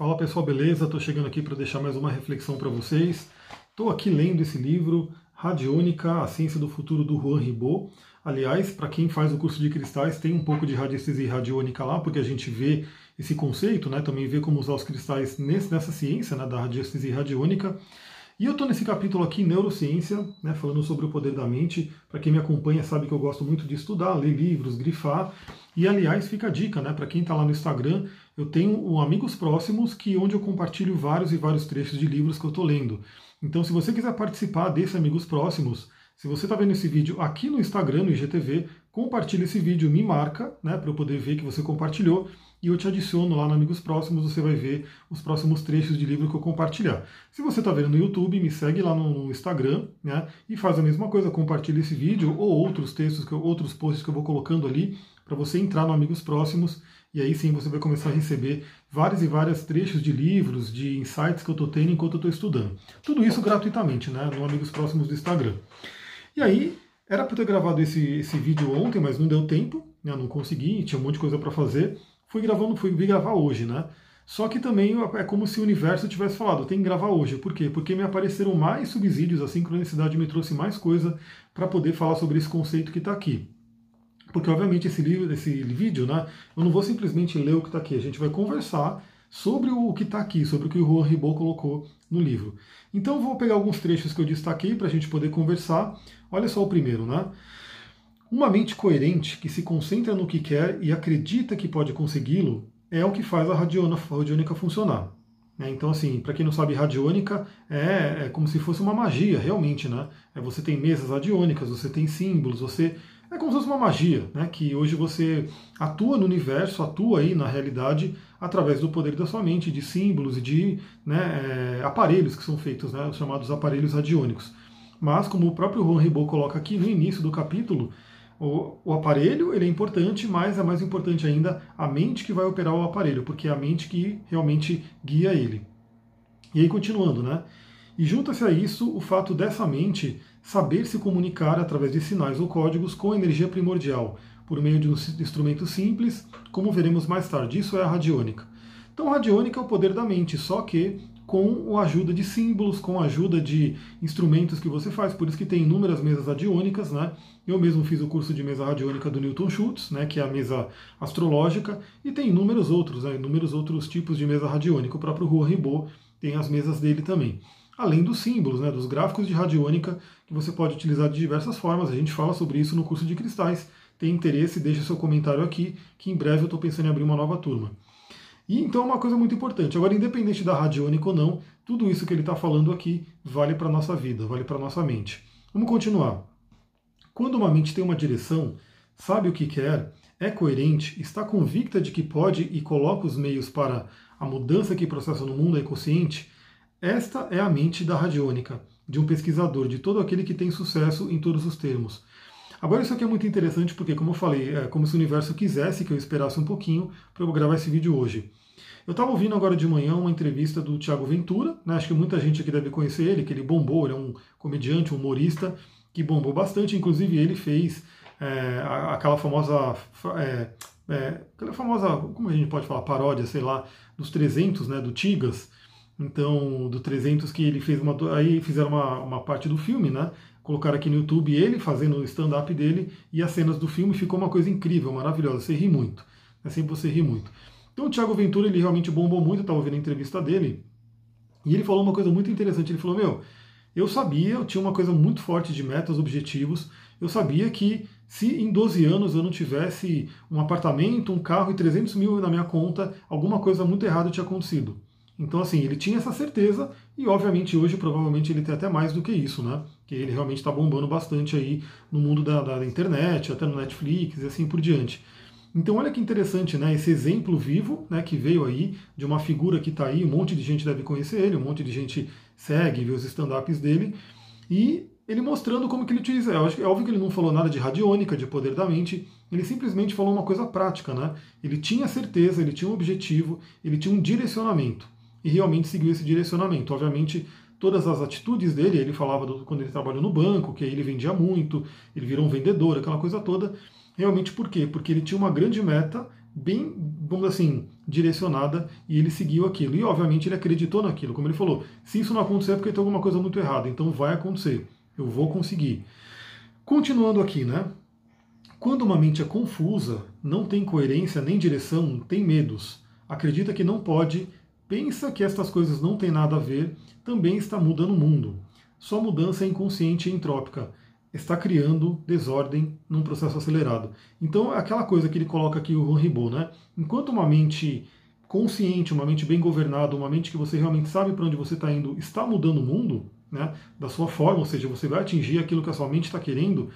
Fala pessoal, beleza? Estou chegando aqui para deixar mais uma reflexão para vocês. Estou aqui lendo esse livro, Radiônica, a Ciência do Futuro, do Juan Ribot. Aliás, para quem faz o curso de cristais, tem um pouco de radiestesia e radiônica lá, porque a gente vê esse conceito, né? também vê como usar os cristais nesse, nessa ciência né? da radiestesia e radiônica. E eu estou nesse capítulo aqui, Neurociência, né, falando sobre o poder da mente. Para quem me acompanha sabe que eu gosto muito de estudar, ler livros, grifar. E aliás, fica a dica, né? Para quem está lá no Instagram, eu tenho um Amigos Próximos, que onde eu compartilho vários e vários trechos de livros que eu estou lendo. Então, se você quiser participar desse Amigos Próximos, se você está vendo esse vídeo aqui no Instagram, no IGTV, compartilhe esse vídeo, me marca, né, para eu poder ver que você compartilhou e eu te adiciono lá no Amigos Próximos, você vai ver os próximos trechos de livro que eu compartilhar. Se você está vendo no YouTube, me segue lá no Instagram, né? E faz a mesma coisa, compartilha esse vídeo ou outros textos, que eu, outros posts que eu vou colocando ali, para você entrar no Amigos Próximos, e aí sim você vai começar a receber vários e vários trechos de livros, de insights que eu estou tendo enquanto eu estou estudando. Tudo isso gratuitamente, né? No Amigos Próximos do Instagram. E aí, era para ter gravado esse, esse vídeo ontem, mas não deu tempo, né? não consegui, tinha um monte de coisa para fazer fui gravando, fui gravar hoje, né? Só que também é como se o universo tivesse falado, tem que gravar hoje. Por quê? Porque me apareceram mais subsídios, a sincronicidade me trouxe mais coisa para poder falar sobre esse conceito que está aqui. Porque, obviamente, esse, livro, esse vídeo, né, eu não vou simplesmente ler o que está aqui, a gente vai conversar sobre o que está aqui, sobre o que o Juan Ribot colocou no livro. Então, vou pegar alguns trechos que eu destaquei para a gente poder conversar. Olha só o primeiro, né? Uma mente coerente que se concentra no que quer e acredita que pode consegui-lo é o que faz a radiônica funcionar. Né? Então, assim, para quem não sabe, radiônica é, é, como se fosse uma magia, realmente, né? É, você tem mesas radiônicas, você tem símbolos, você é como se fosse uma magia, né? Que hoje você atua no universo, atua aí na realidade através do poder da sua mente, de símbolos e de né, é, aparelhos que são feitos, né? Os chamados aparelhos radiônicos. Mas, como o próprio Juan Ribot coloca aqui no início do capítulo, o, o, aparelho ele é importante, mas é mais importante ainda a mente que vai operar o aparelho, porque é a mente que realmente guia ele. E aí, continuando, né? E junta-se a isso o fato dessa mente saber se comunicar através de sinais ou códigos com energia primordial, por meio de um instrumento simples, como veremos mais tarde. Isso é a radiônica. Então, a radiônica é o poder da mente, só que com a ajuda de símbolos, com a ajuda de instrumentos que você faz. Por isso que tem inúmeras mesas radiônicas, né? Eu mesmo fiz o curso de mesa radiônica do Newton Schultz, né, que é a mesa astrológica, e tem inúmeros outros, né, inúmeros outros tipos de mesa radiônica. O próprio Juan Ribot tem as mesas dele também. Além dos símbolos, né, dos gráficos de radiônica, que você pode utilizar de diversas formas. A gente fala sobre isso no curso de cristais. Tem interesse, deixa seu comentário aqui, que em breve eu estou pensando em abrir uma nova turma. E então é uma coisa muito importante. Agora, independente da radiônica ou não, tudo isso que ele está falando aqui vale para a nossa vida, vale para a nossa mente. Vamos continuar. Quando uma mente tem uma direção, sabe o que quer, é coerente, está convicta de que pode e coloca os meios para a mudança que processa no mundo é consciente, esta é a mente da radiônica, de um pesquisador, de todo aquele que tem sucesso em todos os termos. Agora isso aqui é muito interessante porque, como eu falei, é como se o universo quisesse que eu esperasse um pouquinho para eu gravar esse vídeo hoje. Eu estava ouvindo agora de manhã uma entrevista do Tiago Ventura, né? acho que muita gente aqui deve conhecer ele, que ele bombou, ele é um comediante, um humorista, que bombou bastante, inclusive ele fez é, aquela famosa. É, é, aquela famosa, como a gente pode falar, paródia, sei lá, dos 300, né, do Tigas. Então, do 300 que ele fez uma. Aí fizeram uma, uma parte do filme, né? Colocaram aqui no YouTube ele fazendo o stand-up dele e as cenas do filme ficou uma coisa incrível, maravilhosa. Você ri muito. É sempre você ri muito. Então o Thiago Ventura ele realmente bombou muito, eu estava ouvindo a entrevista dele, e ele falou uma coisa muito interessante. Ele falou: Meu, eu sabia, eu tinha uma coisa muito forte de metas, objetivos. Eu sabia que se em 12 anos eu não tivesse um apartamento, um carro e 300 mil na minha conta, alguma coisa muito errada tinha acontecido. Então, assim, ele tinha essa certeza e, obviamente, hoje provavelmente ele tem até mais do que isso, né? Que ele realmente está bombando bastante aí no mundo da, da internet, até no Netflix e assim por diante. Então olha que interessante, né? Esse exemplo vivo, né, que veio aí de uma figura que está aí, um monte de gente deve conhecer ele, um monte de gente segue, vê os stand-ups dele, e ele mostrando como que ele utiliza. É óbvio que ele não falou nada de radiônica, de poder da mente, ele simplesmente falou uma coisa prática, né? Ele tinha certeza, ele tinha um objetivo, ele tinha um direcionamento, e realmente seguiu esse direcionamento. Obviamente, todas as atitudes dele, ele falava do, quando ele trabalhou no banco, que ele vendia muito, ele virou um vendedor, aquela coisa toda, Realmente por quê? Porque ele tinha uma grande meta bem, vamos assim, direcionada e ele seguiu aquilo. E obviamente ele acreditou naquilo, como ele falou. Se isso não acontecer é porque tem alguma coisa muito errada, então vai acontecer. Eu vou conseguir. Continuando aqui, né? Quando uma mente é confusa, não tem coerência nem direção, tem medos, acredita que não pode, pensa que estas coisas não têm nada a ver, também está mudando o mundo. Sua mudança é inconsciente e entrópica. Está criando desordem num processo acelerado. Então, é aquela coisa que ele coloca aqui o Ron Ribot, né? Enquanto uma mente consciente, uma mente bem governada, uma mente que você realmente sabe para onde você está indo, está mudando o mundo, né? Da sua forma, ou seja, você vai atingir aquilo que a sua mente está querendo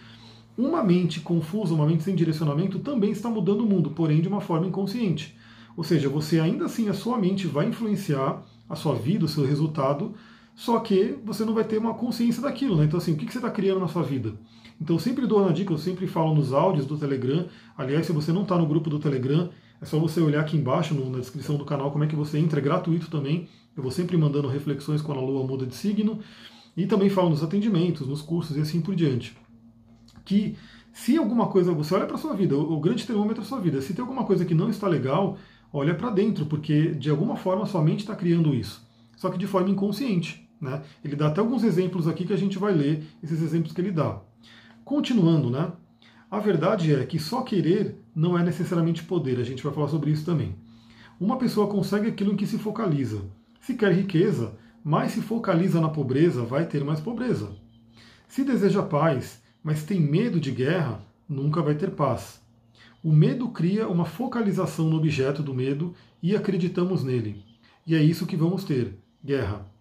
uma mente confusa, uma mente sem direcionamento, também está mudando o mundo, porém de uma forma inconsciente. Ou seja, você ainda assim, a sua mente vai influenciar a sua vida, o seu resultado, só que você não vai ter uma consciência daquilo, né? Então, assim, o que você está criando na sua vida? Então, eu sempre dou uma dica, eu sempre falo nos áudios do Telegram. Aliás, se você não está no grupo do Telegram, é só você olhar aqui embaixo no, na descrição do canal como é que você entra, é gratuito também. Eu vou sempre mandando reflexões quando a lua muda de signo. E também falo nos atendimentos, nos cursos e assim por diante que se alguma coisa, você olha para sua vida, o, grande termômetro é a sua vida, se tem alguma coisa que não está legal, olha para dentro, porque de alguma forma sua mente está criando isso, só que de forma inconsciente. Né? Ele dá até alguns exemplos aqui que a gente vai ler, esses exemplos que ele dá. Continuando, né? A verdade é que só querer não é necessariamente poder, a gente vai falar sobre isso também. Uma pessoa consegue aquilo em que se focaliza. Se quer riqueza, mas se focaliza na pobreza, vai ter mais pobreza. Se deseja paz, mas tem medo de guerra, nunca vai ter paz. O medo cria uma focalização no objeto do medo e acreditamos nele. E é isso que vamos ter: guerra.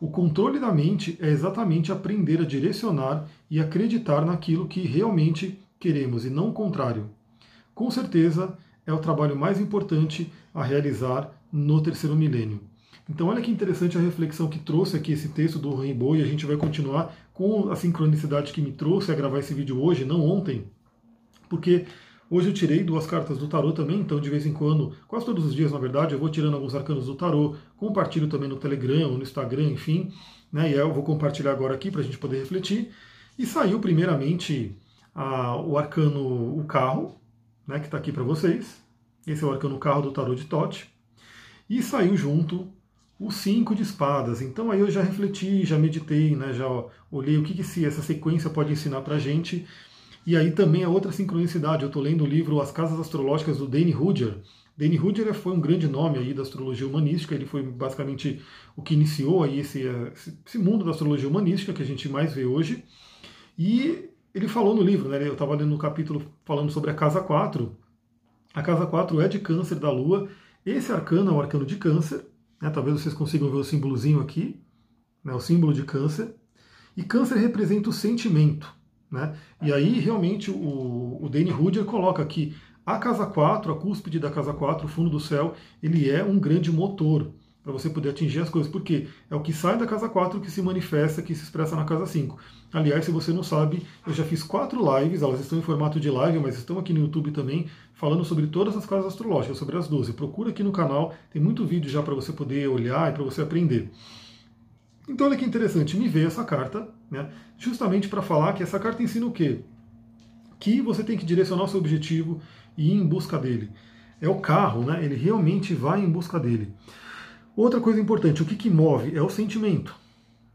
O controle da mente é exatamente aprender a direcionar e acreditar naquilo que realmente queremos e não o contrário. Com certeza, é o trabalho mais importante a realizar no terceiro milênio. Então, olha que interessante a reflexão que trouxe aqui esse texto do Rainbow, e a gente vai continuar com a sincronicidade que me trouxe a gravar esse vídeo hoje, não ontem, porque hoje eu tirei duas cartas do tarô também, então de vez em quando, quase todos os dias na verdade, eu vou tirando alguns arcanos do tarô, compartilho também no Telegram, no Instagram, enfim, né, e eu vou compartilhar agora aqui para a gente poder refletir. E saiu primeiramente a, o arcano, o carro, né, que está aqui para vocês. Esse é o arcano carro do tarô de Tote. E saiu junto o cinco de espadas. Então aí eu já refleti, já meditei, né, já olhei o que, que se essa sequência pode ensinar para a gente. E aí também a outra sincronicidade. Eu estou lendo o livro As Casas Astrológicas do Danny Rudger. Danny Rudger foi um grande nome aí da astrologia humanística. Ele foi basicamente o que iniciou aí esse, esse mundo da astrologia humanística que a gente mais vê hoje. E ele falou no livro, né, eu estava lendo no capítulo falando sobre a casa 4. A casa 4 é de câncer da Lua. Esse arcano é o arcano de câncer. Né? Talvez vocês consigam ver o símbolozinho aqui, né? o símbolo de câncer. E câncer representa o sentimento. Né? E aí, realmente, o, o Danny Rudger coloca aqui a casa 4, a cúspide da casa 4, o fundo do céu, ele é um grande motor para você poder atingir as coisas, porque é o que sai da casa 4 que se manifesta, que se expressa na casa 5. Aliás, se você não sabe, eu já fiz quatro lives, elas estão em formato de live, mas estão aqui no YouTube também, falando sobre todas as casas astrológicas, sobre as 12. Procura aqui no canal, tem muito vídeo já para você poder olhar e para você aprender. Então olha que interessante, me veio essa carta, né, justamente para falar que essa carta ensina o quê? Que você tem que direcionar o seu objetivo e ir em busca dele. É o carro, né? Ele realmente vai em busca dele. Outra coisa importante, o que, que move é o sentimento.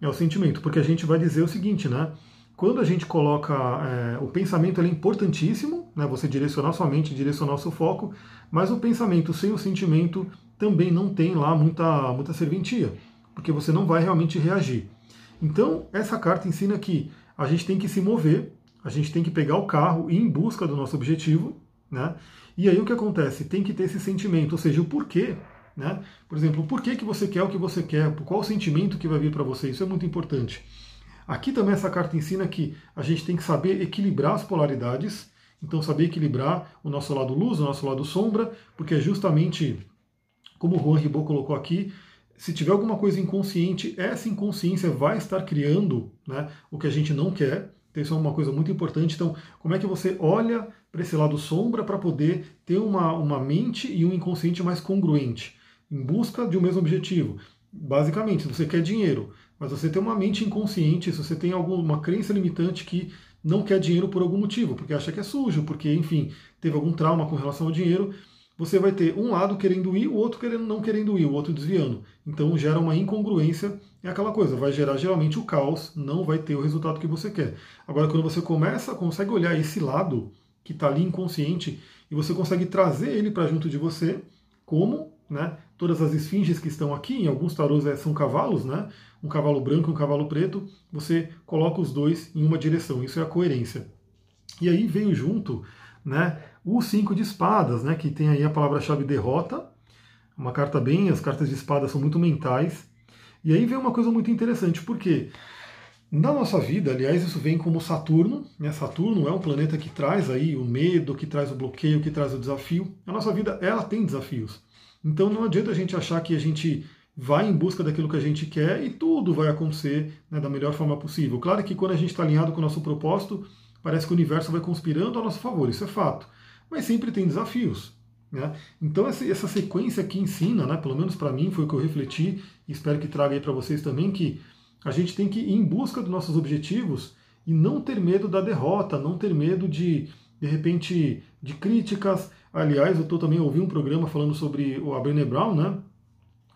É o sentimento, porque a gente vai dizer o seguinte, né? Quando a gente coloca é, o pensamento, é importantíssimo, né? Você direcionar sua mente, direcionar o seu foco, mas o pensamento sem o sentimento também não tem lá muita, muita serventia, porque você não vai realmente reagir. Então, essa carta ensina que a gente tem que se mover, a gente tem que pegar o carro e ir em busca do nosso objetivo, né? E aí o que acontece? Tem que ter esse sentimento, ou seja, o porquê né? Por exemplo, por que, que você quer o que você quer, qual o sentimento que vai vir para você, isso é muito importante. Aqui também essa carta ensina que a gente tem que saber equilibrar as polaridades, então saber equilibrar o nosso lado luz, o nosso lado sombra, porque é justamente como o Juan Ribot colocou aqui, se tiver alguma coisa inconsciente, essa inconsciência vai estar criando né, o que a gente não quer. Então, isso é uma coisa muito importante. Então, como é que você olha para esse lado sombra para poder ter uma, uma mente e um inconsciente mais congruente? em busca de um mesmo objetivo. Basicamente, se você quer dinheiro, mas você tem uma mente inconsciente, se você tem alguma crença limitante que não quer dinheiro por algum motivo, porque acha que é sujo, porque, enfim, teve algum trauma com relação ao dinheiro, você vai ter um lado querendo ir, o outro querendo, não querendo ir, o outro desviando. Então gera uma incongruência, é aquela coisa, vai gerar geralmente o caos, não vai ter o resultado que você quer. Agora, quando você começa, consegue olhar esse lado que está ali inconsciente e você consegue trazer ele para junto de você, como né, todas as esfinges que estão aqui, em alguns tarôs é, são cavalos, né, um cavalo branco e um cavalo preto, você coloca os dois em uma direção, isso é a coerência. E aí veio junto né, o cinco de espadas, né, que tem aí a palavra-chave derrota, uma carta bem, as cartas de espadas são muito mentais. E aí vem uma coisa muito interessante, porque na nossa vida, aliás, isso vem como Saturno, né? Saturno é um planeta que traz aí o medo, que traz o bloqueio, que traz o desafio. A nossa vida, ela tem desafios. Então não adianta a gente achar que a gente vai em busca daquilo que a gente quer e tudo vai acontecer né, da melhor forma possível. Claro que quando a gente está alinhado com o nosso propósito, parece que o universo vai conspirando a nosso favor, isso é fato. Mas sempre tem desafios. Né? Então essa, sequência que ensina, né, pelo menos para mim foi o que eu refleti, e espero que traga aí para vocês também, que a gente tem que ir em busca dos nossos objetivos e não ter medo da derrota, não ter medo de, de repente, de críticas. Aliás, eu estou também ouvindo um programa falando sobre a Brené Brown, né?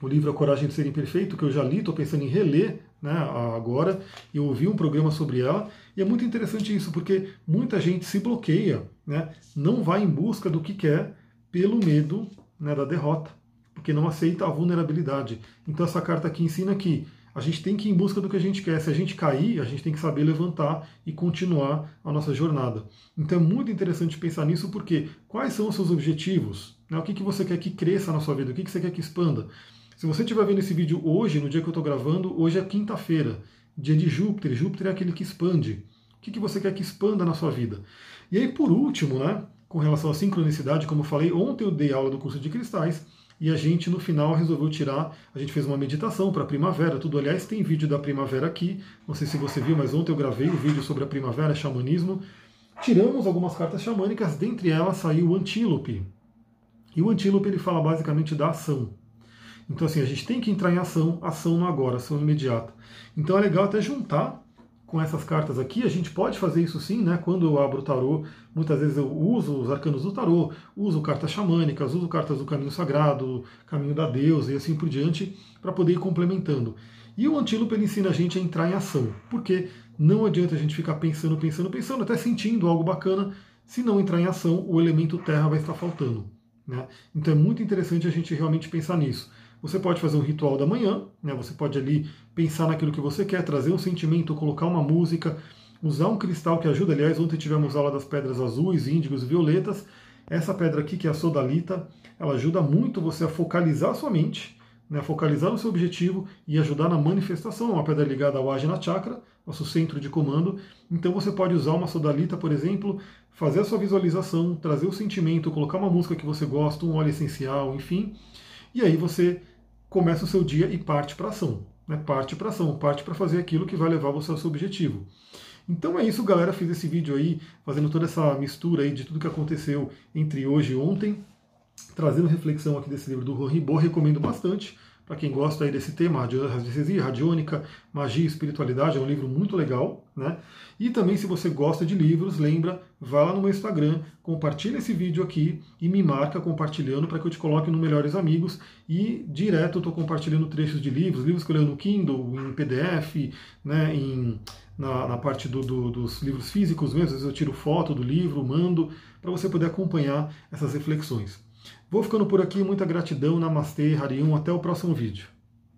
O livro A Coragem de Ser Imperfeito, que eu já li, estou pensando em reler né, agora, e ouvi um programa sobre ela, e é muito interessante isso, porque muita gente se bloqueia, né, não vai em busca do que quer pelo medo né, da derrota, porque não aceita a vulnerabilidade. Então essa carta aqui ensina que a gente tem que ir em busca do que a gente quer. Se a gente cair, a gente tem que saber levantar e continuar a nossa jornada. Então é muito interessante pensar nisso, porque quais são os seus objetivos? Né? O que, que você quer que cresça na sua vida? O que, que você quer que expanda? Se você estiver vendo esse vídeo hoje, no dia que eu estou gravando, hoje é quinta-feira, dia de Júpiter. Júpiter é aquele que expande. O que, que você quer que expanda na sua vida? E aí, por último, né, com relação à sincronicidade, como eu falei, ontem eu dei aula do curso de cristais e a gente no final resolveu tirar, a gente fez uma meditação para a primavera, tudo. Aliás, tem vídeo da primavera aqui, não sei se você viu, mas ontem eu gravei o vídeo sobre a primavera, xamanismo. Tiramos algumas cartas xamânicas, dentre elas saiu o antílope. E o antílope ele fala basicamente da ação. Então, assim, a gente tem que entrar em ação, ação no agora, ação imediata. Então é legal até juntar com essas cartas aqui. A gente pode fazer isso sim, né? Quando eu abro o tarô, muitas vezes eu uso os arcanos do tarô, uso cartas xamânicas, uso cartas do caminho sagrado, caminho da deusa e assim por diante, para poder ir complementando. E o antílope ele ensina a gente a entrar em ação, porque não adianta a gente ficar pensando, pensando, pensando, até sentindo algo bacana. Se não entrar em ação, o elemento terra vai estar faltando. Né? Então é muito interessante a gente realmente pensar nisso. Você pode fazer um ritual da manhã, né? você pode ali pensar naquilo que você quer, trazer um sentimento, colocar uma música, usar um cristal que ajuda. Aliás, ontem tivemos aula das pedras azuis, índigos e violetas. Essa pedra aqui, que é a sodalita, ela ajuda muito você a focalizar a sua mente, né? focalizar no seu objetivo e ajudar na manifestação. É uma pedra ligada ao Ajna Chakra, nosso centro de comando. Então você pode usar uma sodalita, por exemplo, fazer a sua visualização, trazer o sentimento, colocar uma música que você gosta, um óleo essencial, enfim. E aí você começa o seu dia e parte para ação. Né? Parte para ação, parte para fazer aquilo que vai levar você ao seu objetivo. Então é isso, galera. Fiz esse vídeo aí, fazendo toda essa mistura aí de tudo que aconteceu entre hoje e ontem, trazendo reflexão aqui desse livro do Ribot, recomendo bastante. Para quem gosta aí desse tema, radiestesia, radiônica, magia e espiritualidade, é um livro muito legal, né? E também, se você gosta de livros, lembra, vá lá no meu Instagram, compartilha esse vídeo aqui e me marca compartilhando para que eu te coloque no Melhores Amigos. E direto eu estou compartilhando trechos de livros, livros que eu leio no Kindle, em PDF, né, em, na, na parte do, do, dos livros físicos mesmo. Às vezes eu tiro foto do livro, mando, para você poder acompanhar essas reflexões. Vou ficando por aqui, muita gratidão, Namastê, Harium, até o próximo vídeo.